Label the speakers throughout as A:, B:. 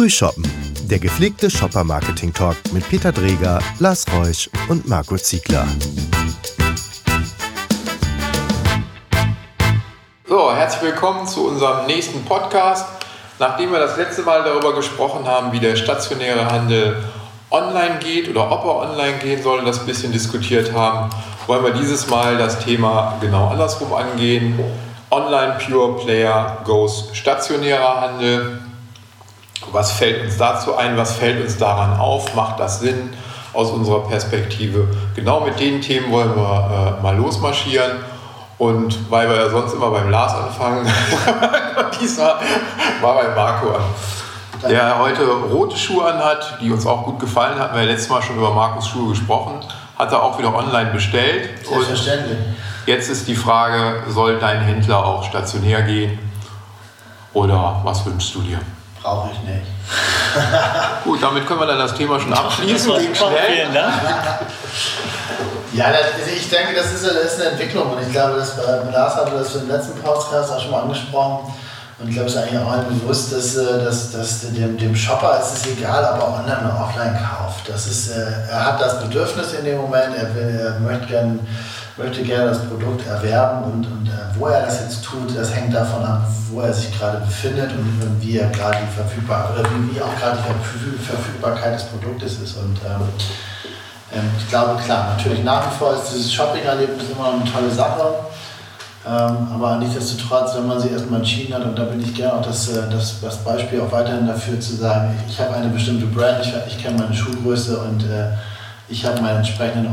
A: Frühshoppen, der gepflegte Shopper-Marketing-Talk mit Peter Dreger, Lars Reusch und Marco Ziegler.
B: So, herzlich willkommen zu unserem nächsten Podcast. Nachdem wir das letzte Mal darüber gesprochen haben, wie der stationäre Handel online geht oder ob er online gehen soll, das ein bisschen diskutiert haben, wollen wir dieses Mal das Thema genau andersrum angehen. Online Pure Player goes stationärer Handel. Was fällt uns dazu ein? Was fällt uns daran auf? Macht das Sinn aus unserer Perspektive? Genau mit den Themen wollen wir äh, mal losmarschieren. Und weil wir ja sonst immer beim Lars anfangen, diesmal war bei Marco an. Der heute rote Schuhe anhat, die uns auch gut gefallen, hatten wir letztes Mal schon über Markus Schuhe gesprochen, hat er auch wieder online bestellt.
C: Selbstverständlich.
B: Und jetzt ist die Frage, soll dein Händler auch stationär gehen oder was wünschst du dir?
C: Brauche ich nicht.
B: Gut, damit können wir dann das Thema schon abschließen.
D: Das
B: Ging schnell.
D: Vielen Dank.
C: Ja, das, also ich denke, das ist, das ist eine Entwicklung und ich glaube, dass, äh, Lars hatte das im letzten Podcast auch schon mal angesprochen und ich glaube, es ist eigentlich auch allen bewusst, dass, äh, dass, dass dem, dem Shopper ist es egal, ob er online oder offline kauft. Das ist, äh, er hat das Bedürfnis in dem Moment, er, will, er möchte gerne möchte gerne das Produkt erwerben und, und äh, wo er das jetzt tut, das hängt davon ab, wo er sich gerade befindet und, wie er gerade die verfügbar oder wie, auch gerade die Verfüg- Verfügbarkeit des Produktes ist. Und ähm, ähm, ich glaube, klar, natürlich nach wie vor ist dieses Shopping-Erlebnis immer noch eine tolle Sache. Ähm, aber nichtsdestotrotz, wenn man sich erstmal entschieden hat, und da bin ich gerne auch das, äh, das, das Beispiel auch weiterhin dafür zu sagen, ich, ich habe eine bestimmte Brand, ich, ich kenne meine Schuhgröße und äh, ich habe meinen entsprechenden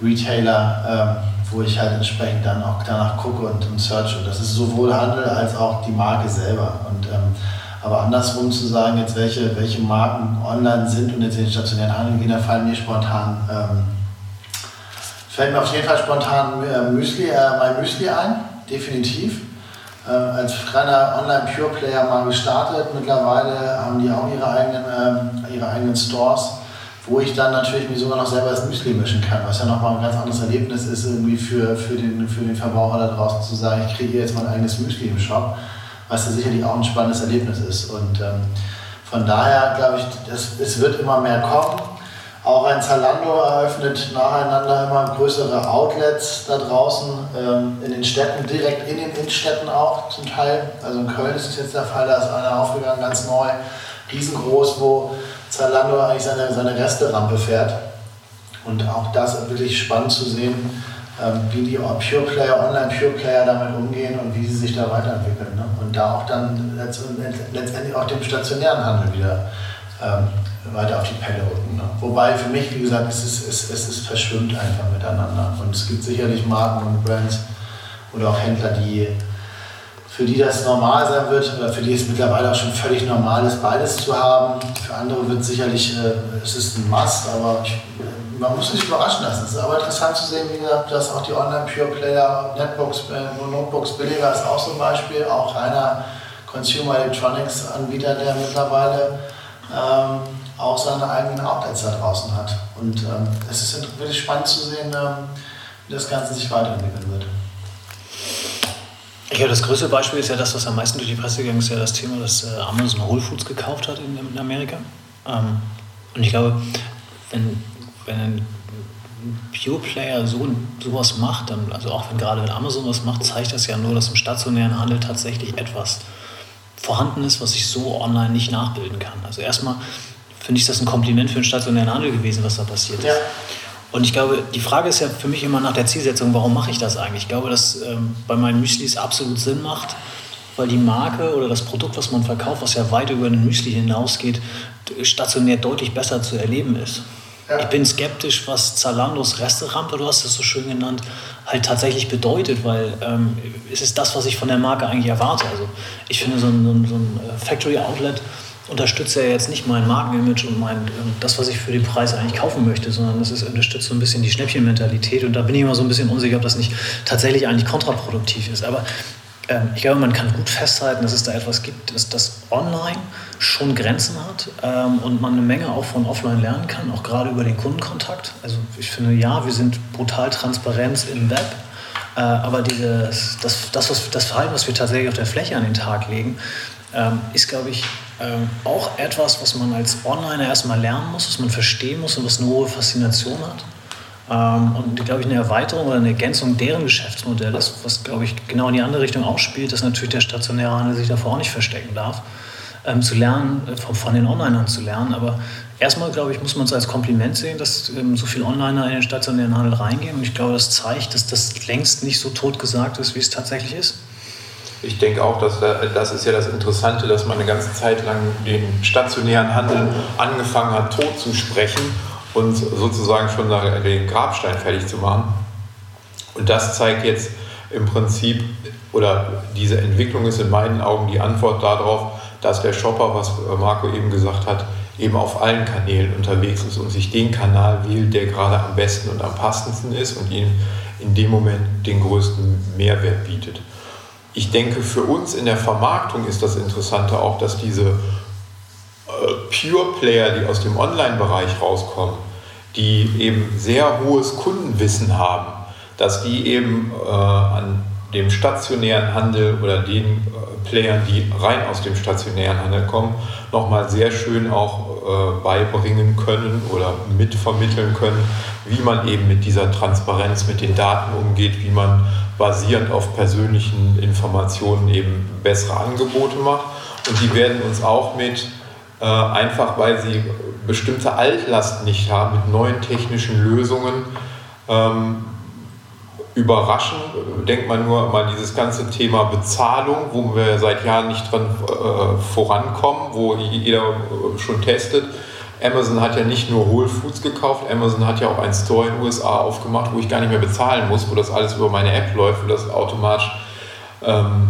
C: Online-Retailer, ähm, wo ich halt entsprechend dann auch danach gucke und, und search. Und das ist sowohl Handel als auch die Marke selber. Und, ähm, aber andersrum zu sagen, jetzt welche, welche Marken online sind und jetzt in den stationären Handel gehen, da fallen mir spontan ähm, Fällt mir auf jeden Fall spontan äh, Müsli, äh, mein Müsli ein, definitiv. Ähm, als kleiner Online-Pure-Player mal gestartet. Mittlerweile haben die auch ihre eigenen, ähm, ihre eigenen Stores, wo ich dann natürlich mir sogar noch selber das Müsli mischen kann, was ja nochmal ein ganz anderes Erlebnis ist, irgendwie für, für, den, für den Verbraucher da draußen zu sagen, ich kriege jetzt mein eigenes Müsli im Shop, was ja sicherlich auch ein spannendes Erlebnis ist. Und ähm, von daher glaube ich, das, es wird immer mehr kommen. Auch ein Zalando eröffnet nacheinander immer größere Outlets da draußen, ähm, in den Städten, direkt in den Innenstädten auch zum Teil. Also in Köln ist es jetzt der Fall, da ist einer aufgegangen, ganz neu, riesengroß, wo Zalando eigentlich seine, seine Resterampe fährt. Und auch das ist wirklich spannend zu sehen, ähm, wie die Pure Player, Online Pure Player damit umgehen und wie sie sich da weiterentwickeln. Ne? Und da auch dann letztendlich auch dem stationären Handel wieder ähm, weiter auf die Pelle rücken. Ne? Wobei für mich, wie gesagt, es, ist, es, es ist verschwimmt einfach miteinander. Und es gibt sicherlich Marken und Brands oder auch Händler, die für die das normal sein wird, oder für die es mittlerweile auch schon völlig normal ist, beides zu haben. Für andere wird sicherlich, äh, es ist ein Must, aber ich, man muss sich überraschen lassen. Es ist aber interessant zu sehen, wie gesagt, dass auch die Online-Pure-Player, Netbooks, äh, Notebooks billiger ist auch zum Beispiel, auch reiner Consumer Electronics-Anbieter, der mittlerweile ähm, auch seine eigenen Outlets da draußen hat. Und ähm, es ist wirklich spannend zu sehen, ähm, wie das Ganze sich weiterentwickeln wird.
D: Glaube, das größte Beispiel ist ja das, was am meisten durch die Presse gegangen ist, ja das Thema, dass äh, Amazon Whole Foods gekauft hat in, in Amerika. Ähm, und ich glaube, wenn, wenn ein Pure Player so sowas macht, dann, also auch wenn gerade wenn Amazon was macht, zeigt das ja nur, dass im stationären Handel tatsächlich etwas vorhanden ist, was ich so online nicht nachbilden kann. Also erstmal finde ich das ein Kompliment für den stationären Handel gewesen, was da passiert ist.
C: Ja.
D: Und ich glaube, die Frage ist ja für mich immer nach der Zielsetzung, warum mache ich das eigentlich? Ich glaube, dass ähm, bei meinen Müslis absolut Sinn macht, weil die Marke oder das Produkt, was man verkauft, was ja weit über den Müsli hinausgeht, stationär deutlich besser zu erleben ist.
C: Ja.
D: Ich bin skeptisch, was Zalandos Resterampe, du hast es so schön genannt, halt tatsächlich bedeutet, weil ähm, es ist das, was ich von der Marke eigentlich erwarte. Also ich finde, so ein, so ein, so ein Factory Outlet unterstützt ja jetzt nicht mein Markenimage und mein, das, was ich für den Preis eigentlich kaufen möchte, sondern das ist, unterstützt so ein bisschen die Schnäppchenmentalität. Und da bin ich immer so ein bisschen unsicher, ob das nicht tatsächlich eigentlich kontraproduktiv ist. Aber ähm, ich glaube, man kann gut festhalten, dass es da etwas gibt, dass das online schon Grenzen hat ähm, und man eine Menge auch von offline lernen kann, auch gerade über den Kundenkontakt. Also ich finde, ja, wir sind brutal Transparenz im Web. Äh, aber dieses, das, das, was, das Verhalten, was wir tatsächlich auf der Fläche an den Tag legen, ähm, ist, glaube ich, ähm, auch etwas, was man als Onliner erstmal lernen muss, was man verstehen muss und was eine hohe Faszination hat. Ähm, und, glaube ich, eine Erweiterung oder eine Ergänzung deren Geschäftsmodell ist, was, glaube ich, genau in die andere Richtung auch spielt, dass natürlich der stationäre Handel sich davor auch nicht verstecken darf. Ähm, zu lernen, äh, von, von den Onlinern zu lernen. Aber erstmal, glaube ich, muss man es als Kompliment sehen, dass ähm, so viele Onliner in den stationären Handel reingehen. Und ich glaube, das zeigt, dass das längst nicht so tot gesagt ist, wie es tatsächlich ist.
B: Ich denke auch, dass das ist ja das Interessante, dass man eine ganze Zeit lang den stationären Handel angefangen hat, tot zu sprechen und sozusagen schon den Grabstein fertig zu machen. Und das zeigt jetzt im Prinzip, oder diese Entwicklung ist in meinen Augen die Antwort darauf, dass der Shopper, was Marco eben gesagt hat, eben auf allen Kanälen unterwegs ist und sich den Kanal wählt, der gerade am besten und am passendsten ist und ihm in dem Moment den größten Mehrwert bietet. Ich denke, für uns in der Vermarktung ist das Interessante auch, dass diese äh, Pure Player, die aus dem Online-Bereich rauskommen, die eben sehr hohes Kundenwissen haben, dass die eben äh, an dem stationären Handel oder den äh, Playern, die rein aus dem stationären Handel kommen, nochmal sehr schön auch äh, beibringen können oder mitvermitteln können, wie man eben mit dieser Transparenz, mit den Daten umgeht, wie man basierend auf persönlichen Informationen eben bessere Angebote macht. Und die werden uns auch mit, äh, einfach weil sie bestimmte Altlast nicht haben, mit neuen technischen Lösungen ähm, überraschen. Denkt man nur mal dieses ganze Thema Bezahlung, wo wir seit Jahren nicht dran äh, vorankommen, wo jeder schon testet. Amazon hat ja nicht nur Whole Foods gekauft, Amazon hat ja auch einen Store in den USA aufgemacht, wo ich gar nicht mehr bezahlen muss, wo das alles über meine App läuft, wo das automatisch ähm,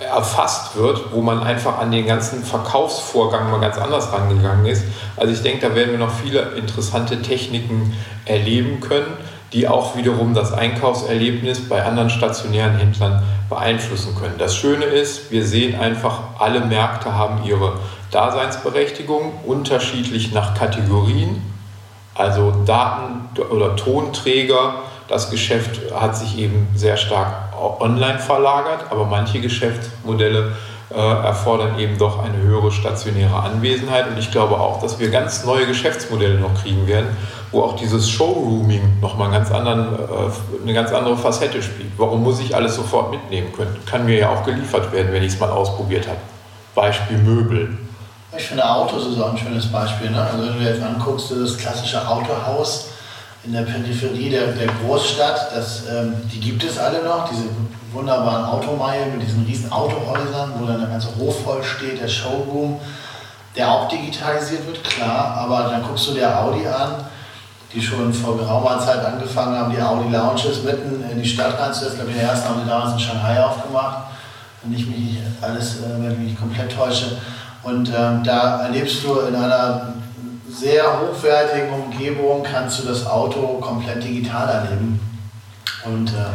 B: erfasst wird, wo man einfach an den ganzen Verkaufsvorgang mal ganz anders rangegangen ist. Also ich denke, da werden wir noch viele interessante Techniken erleben können die auch wiederum das Einkaufserlebnis bei anderen stationären Händlern beeinflussen können. Das Schöne ist, wir sehen einfach, alle Märkte haben ihre Daseinsberechtigung, unterschiedlich nach Kategorien, also Daten- oder Tonträger. Das Geschäft hat sich eben sehr stark online verlagert, aber manche Geschäftsmodelle äh, erfordern eben doch eine höhere stationäre Anwesenheit. Und ich glaube auch, dass wir ganz neue Geschäftsmodelle noch kriegen werden, wo auch dieses Showrooming nochmal ganz anderen, äh, eine ganz andere Facette spielt. Warum muss ich alles sofort mitnehmen können? Kann mir ja auch geliefert werden, wenn ich es mal ausprobiert habe. Beispiel Möbel.
C: Ich finde Autos ist auch ein schönes Beispiel. Ne? Also wenn du jetzt anguckst, das klassische Autohaus in der Peripherie der, der Großstadt, das, ähm, die gibt es alle noch, diese wunderbaren Automeilen mit diesen riesen Autohäusern, wo dann der ganze Hof voll steht, der Showroom, der auch digitalisiert wird, klar, aber dann guckst du dir Audi an, die schon vor geraumer Zeit angefangen haben, die Audi Lounges mitten in die Stadt reinzusetzen. Ich glaube, die ersten haben die damals in Shanghai aufgemacht, wenn ich mich nicht alles, äh, wenn ich mich nicht komplett täusche. Und ähm, da erlebst du in einer sehr hochwertigen Umgebung, kannst du das Auto komplett digital erleben. Und äh,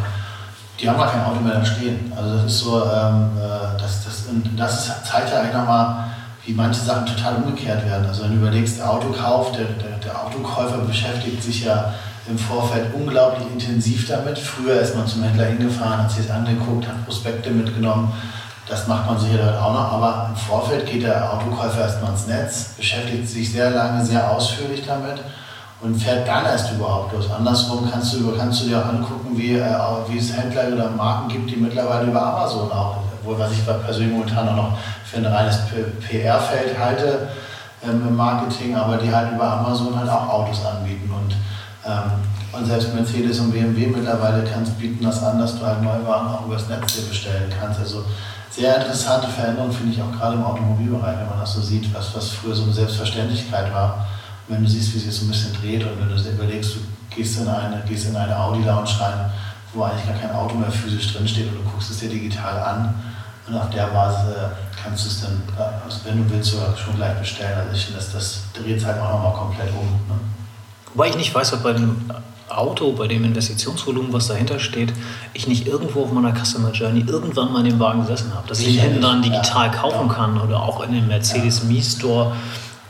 C: die haben gar kein Auto mehr da stehen. Also das ist so, ähm, äh, das, das, das zeigt ja eigentlich nochmal, wie manche Sachen total umgekehrt werden. Also wenn du überlegst, Autokauf, der, der, der Autokäufer beschäftigt sich ja im Vorfeld unglaublich intensiv damit. Früher ist man zum Händler hingefahren, hat sich das angeguckt, hat Prospekte mitgenommen. Das macht man sicher dort auch noch, aber im Vorfeld geht der Autokäufer erstmal ins Netz, beschäftigt sich sehr lange, sehr ausführlich damit und fährt dann erst überhaupt los. Andersrum kannst du, kannst du dir auch angucken, wie, äh, wie es Händler oder Marken gibt, die mittlerweile über Amazon auch, wohl was ich persönlich momentan auch noch für ein reines PR-Feld halte ähm, im Marketing, aber die halt über Amazon halt auch Autos anbieten. Und, ähm, und selbst Mercedes und BMW mittlerweile kannst, bieten das an, dass du halt Neuwagen auch übers Netz dir bestellen kannst. Also sehr interessante Veränderung finde ich auch gerade im Automobilbereich, wenn man das so sieht, was, was früher so eine Selbstverständlichkeit war. Und wenn du siehst, wie sich das so ein bisschen dreht und wenn du überlegst, du gehst in eine, gehst in eine Audi-Lounge rein, wo eigentlich gar kein Auto mehr physisch drinsteht und du guckst es dir digital an und auf der Basis äh, kannst du es dann, äh, also wenn du willst, sogar schon gleich bestellen. Also ich finde, das, das dreht es halt auch nochmal komplett um. Ne?
D: Wobei ich nicht weiß, ob bei dem Auto, bei dem Investitionsvolumen, was dahinter steht, ich nicht irgendwo auf meiner Customer Journey irgendwann mal in dem Wagen gesessen habe. Dass ich ihn hinten dann digital ja, kaufen ja. kann oder auch in dem Mercedes ja. Me-Store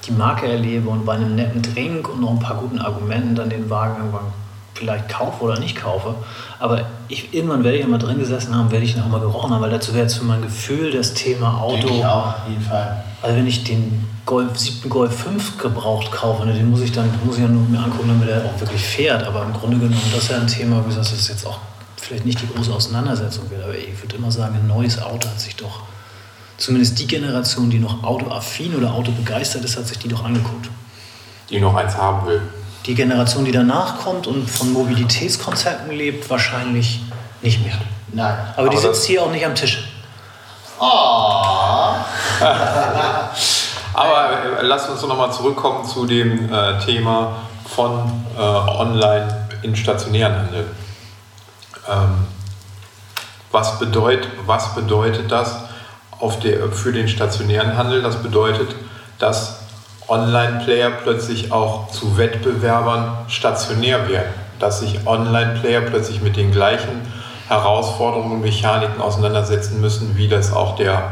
D: die Marke erlebe und bei einem netten Drink und noch ein paar guten Argumenten dann den Wagen irgendwann vielleicht kaufe oder nicht kaufe. Aber ich, irgendwann werde ich immer drin gesessen haben, werde ich noch mal gerochen haben, weil dazu wäre jetzt für mein Gefühl das Thema Auto.
C: Denke ich auch, auf jeden Fall.
D: Also wenn ich den Golf, 7 Golf 5 gebraucht kaufe, ne, den muss ich dann muss ich ja nur mir angucken, damit er auch wirklich fährt. Aber im Grunde genommen, das ist ja ein Thema, wie das ist jetzt auch vielleicht nicht die große Auseinandersetzung wird. Aber ich würde immer sagen, ein neues Auto hat sich doch, zumindest die Generation, die noch autoaffin oder autobegeistert ist, hat sich die doch angeguckt.
B: Die noch eins haben will
D: die Generation, die danach kommt und von Mobilitätskonzepten lebt, wahrscheinlich nicht mehr.
C: Nein.
D: Aber, die sitzt hier auch nicht am Tisch.
C: Oh.
B: Aber äh, lasst uns noch mal zurückkommen zu dem äh, Thema von äh, Online in stationären Handel. Ähm, was, bedeut, was bedeutet das auf der, für den stationären Handel? Das bedeutet, dass Online-Player plötzlich auch zu Wettbewerbern stationär werden, dass sich Online-Player plötzlich mit den gleichen Herausforderungen und Mechaniken auseinandersetzen müssen, wie das auch der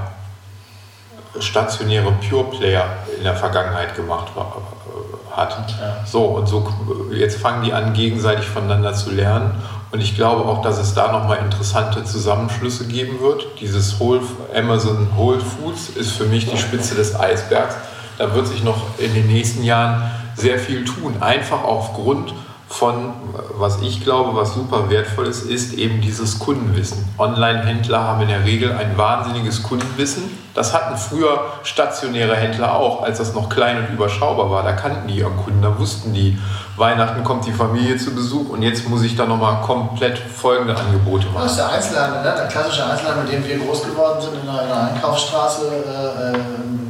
B: stationäre Pure-Player in der Vergangenheit gemacht war, äh, hat. So, und so jetzt fangen die an, gegenseitig voneinander zu lernen. Und ich glaube auch, dass es da nochmal interessante Zusammenschlüsse geben wird. Dieses Whole, Amazon Whole Foods ist für mich die Spitze des Eisbergs da wird sich noch in den nächsten Jahren sehr viel tun. Einfach aufgrund von, was ich glaube, was super wertvoll ist, ist eben dieses Kundenwissen. Online-Händler haben in der Regel ein wahnsinniges Kundenwissen. Das hatten früher stationäre Händler auch, als das noch klein und überschaubar war. Da kannten die ihren Kunden, da wussten die, Weihnachten kommt die Familie zu Besuch und jetzt muss ich da nochmal komplett folgende Angebote machen.
C: Das ist der Einzelhandel, ne? der klassische Einzelhandel, mit dem wir groß geworden sind in einer, Einkaufsstraße. Äh,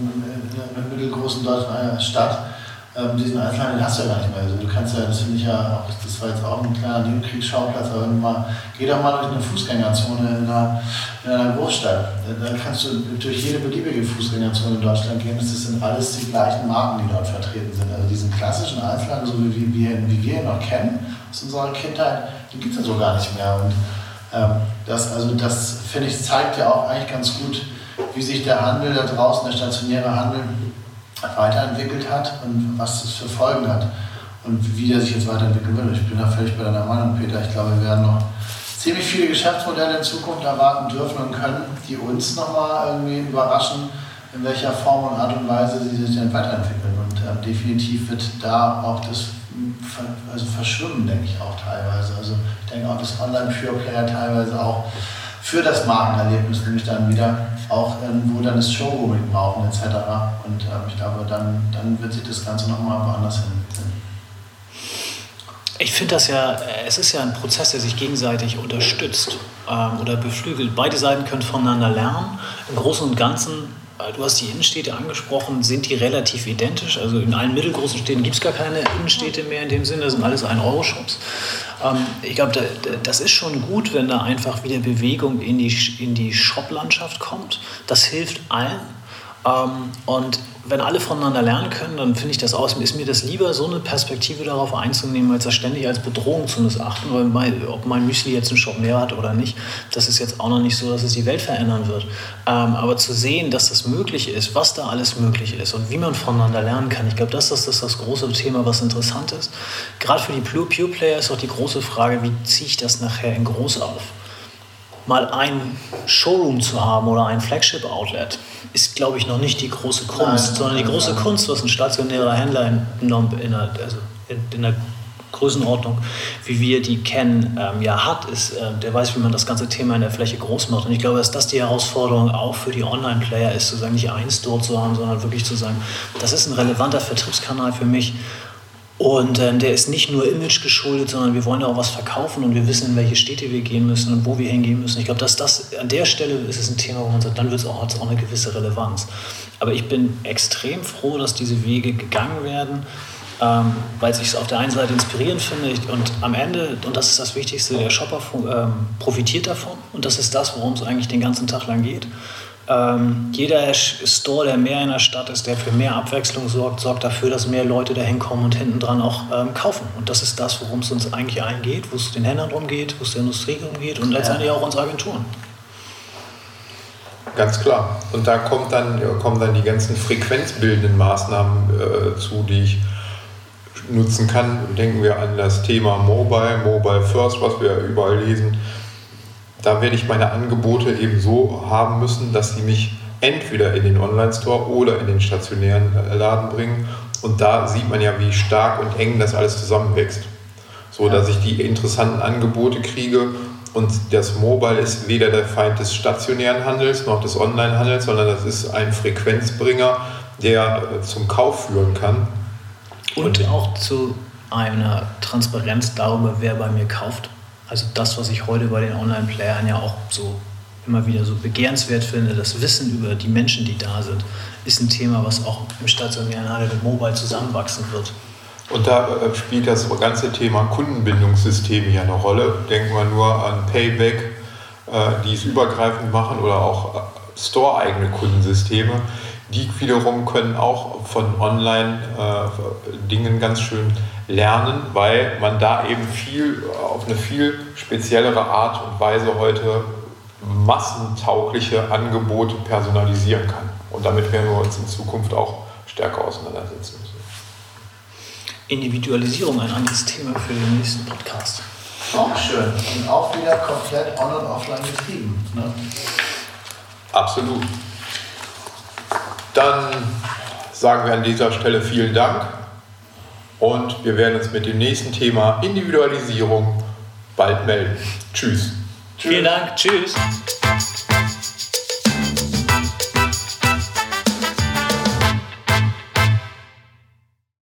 C: mittelgroßen deutschen äh, Stadt, ähm, diesen Einzelhandel hast du ja gar nicht mehr. Also du kannst ja, das finde ich ja auch, das war jetzt auch ein kleiner Nebenkriegsschauplatz, aber mal, geh doch mal durch eine Fußgängerzone in einer, in einer Großstadt. Da kannst du durch jede beliebige Fußgängerzone in Deutschland gehen. Das sind alles die gleichen Marken, die dort vertreten sind. Also diesen klassischen Einzelhandel, so wie, wir, wie wir ihn noch kennen aus unserer Kindheit, den gibt es ja so gar nicht mehr. Und ähm, das, also das finde ich, zeigt ja auch eigentlich ganz gut, wie sich der Handel da draußen, der stationäre Handel, weiterentwickelt hat und was das für Folgen hat und wie der sich jetzt weiterentwickeln wird. Ich bin da völlig bei deiner Meinung, Peter. Ich glaube, wir werden noch ziemlich viele Geschäftsmodelle in Zukunft erwarten dürfen und können, die uns nochmal irgendwie überraschen, in welcher Form und Art und Weise sie sich denn weiterentwickeln. Und äh, definitiv wird da auch das also verschwimmen, denke ich auch teilweise. Also ich denke auch, dass Online-Pure-Player teilweise auch für das Markenerlebnis nämlich dann wieder auch, ähm, wo dann das Showrooming brauchen etc. Und ähm, ich glaube, dann, dann wird sich das Ganze nochmal woanders hin.
D: Ich finde das ja, äh, es ist ja ein Prozess, der sich gegenseitig unterstützt ähm, oder beflügelt. Beide Seiten können voneinander lernen. Im Großen und Ganzen du hast die Innenstädte angesprochen, sind die relativ identisch. Also in allen mittelgroßen Städten gibt es gar keine Innenstädte mehr in dem Sinne, das sind alles 1-Euro-Shops. Ähm, ich glaube, das ist schon gut, wenn da einfach wieder Bewegung in die, in die Shop-Landschaft kommt. Das hilft allen. Ähm, und wenn alle voneinander lernen können, dann finde ich das aus. Ist mir das lieber, so eine Perspektive darauf einzunehmen, als das ständig als Bedrohung zu missachten, weil mein, ob mein Müsli jetzt einen Shop mehr hat oder nicht, das ist jetzt auch noch nicht so, dass es die Welt verändern wird. Ähm, aber zu sehen, dass das möglich ist, was da alles möglich ist und wie man voneinander lernen kann, ich glaube, das, das ist das große Thema, was interessant ist. Gerade für die Pure Player ist auch die große Frage, wie ziehe ich das nachher in groß auf? mal ein Showroom zu haben oder ein Flagship-Outlet ist, glaube ich, noch nicht die große Kunst, nein, sondern die große nein. Kunst, was ein stationärer Händler in, in, der, also in, in der Größenordnung, wie wir die kennen, ähm, ja hat, ist, äh, der weiß, wie man das ganze Thema in der Fläche groß macht. Und ich glaube, dass das die Herausforderung auch für die Online-Player ist, zu sagen, nicht einen Store zu haben, sondern wirklich zu sagen, das ist ein relevanter Vertriebskanal für mich und ähm, der ist nicht nur Image geschuldet, sondern wir wollen auch was verkaufen und wir wissen, in welche Städte wir gehen müssen und wo wir hingehen müssen. Ich glaube, dass das an der Stelle ist es ein Thema, wo man sagt, dann wird es auch, auch eine gewisse Relevanz. Aber ich bin extrem froh, dass diese Wege gegangen werden, ähm, weil ich es auf der einen Seite inspirierend finde und am Ende, und das ist das Wichtigste, der Shopper ähm, profitiert davon und das ist das, worum es eigentlich den ganzen Tag lang geht. Ähm, jeder Store, der mehr in der Stadt ist, der für mehr Abwechslung sorgt, sorgt dafür, dass mehr Leute dahin kommen und hinten dran auch ähm, kaufen. Und das ist das, worum es uns eigentlich eingeht, wo es den Händlern darum geht, wo es der Industrie darum geht und letztendlich auch uns Agenturen.
B: Ganz klar. Und da kommt dann, kommen dann die ganzen frequenzbildenden Maßnahmen äh, zu, die ich nutzen kann. Denken wir an das Thema Mobile, Mobile First, was wir überall lesen. Da werde ich meine Angebote eben so haben müssen, dass sie mich entweder in den Online-Store oder in den stationären Laden bringen. Und da sieht man ja, wie stark und eng das alles zusammenwächst. So dass ich die interessanten Angebote kriege und das Mobile ist weder der Feind des stationären Handels noch des Online-Handels, sondern das ist ein Frequenzbringer, der äh, zum Kauf führen kann.
D: Und, und auch zu einer Transparenz darüber, wer bei mir kauft. Also das, was ich heute bei den Online-Playern ja auch so immer wieder so begehrenswert finde, das Wissen über die Menschen, die da sind, ist ein Thema, was auch im stationären Handel mit Mobile zusammenwachsen wird.
B: Und da äh, spielt das ganze Thema Kundenbindungssystem hier eine Rolle. Denken wir nur an Payback, äh, die es übergreifend machen oder auch äh, store-eigene Kundensysteme. Die wiederum können auch von Online-Dingen ganz schön lernen, weil man da eben viel auf eine viel speziellere Art und Weise heute massentaugliche Angebote personalisieren kann. Und damit werden wir uns in Zukunft auch stärker auseinandersetzen müssen.
D: Individualisierung ein anderes Thema für den nächsten Podcast.
C: Auch schön. Und auch wieder komplett on- und offline getrieben. Ne?
B: Absolut. Dann sagen wir an dieser Stelle vielen Dank und wir werden uns mit dem nächsten Thema Individualisierung bald melden. Tschüss.
D: Vielen Dank. Tschüss.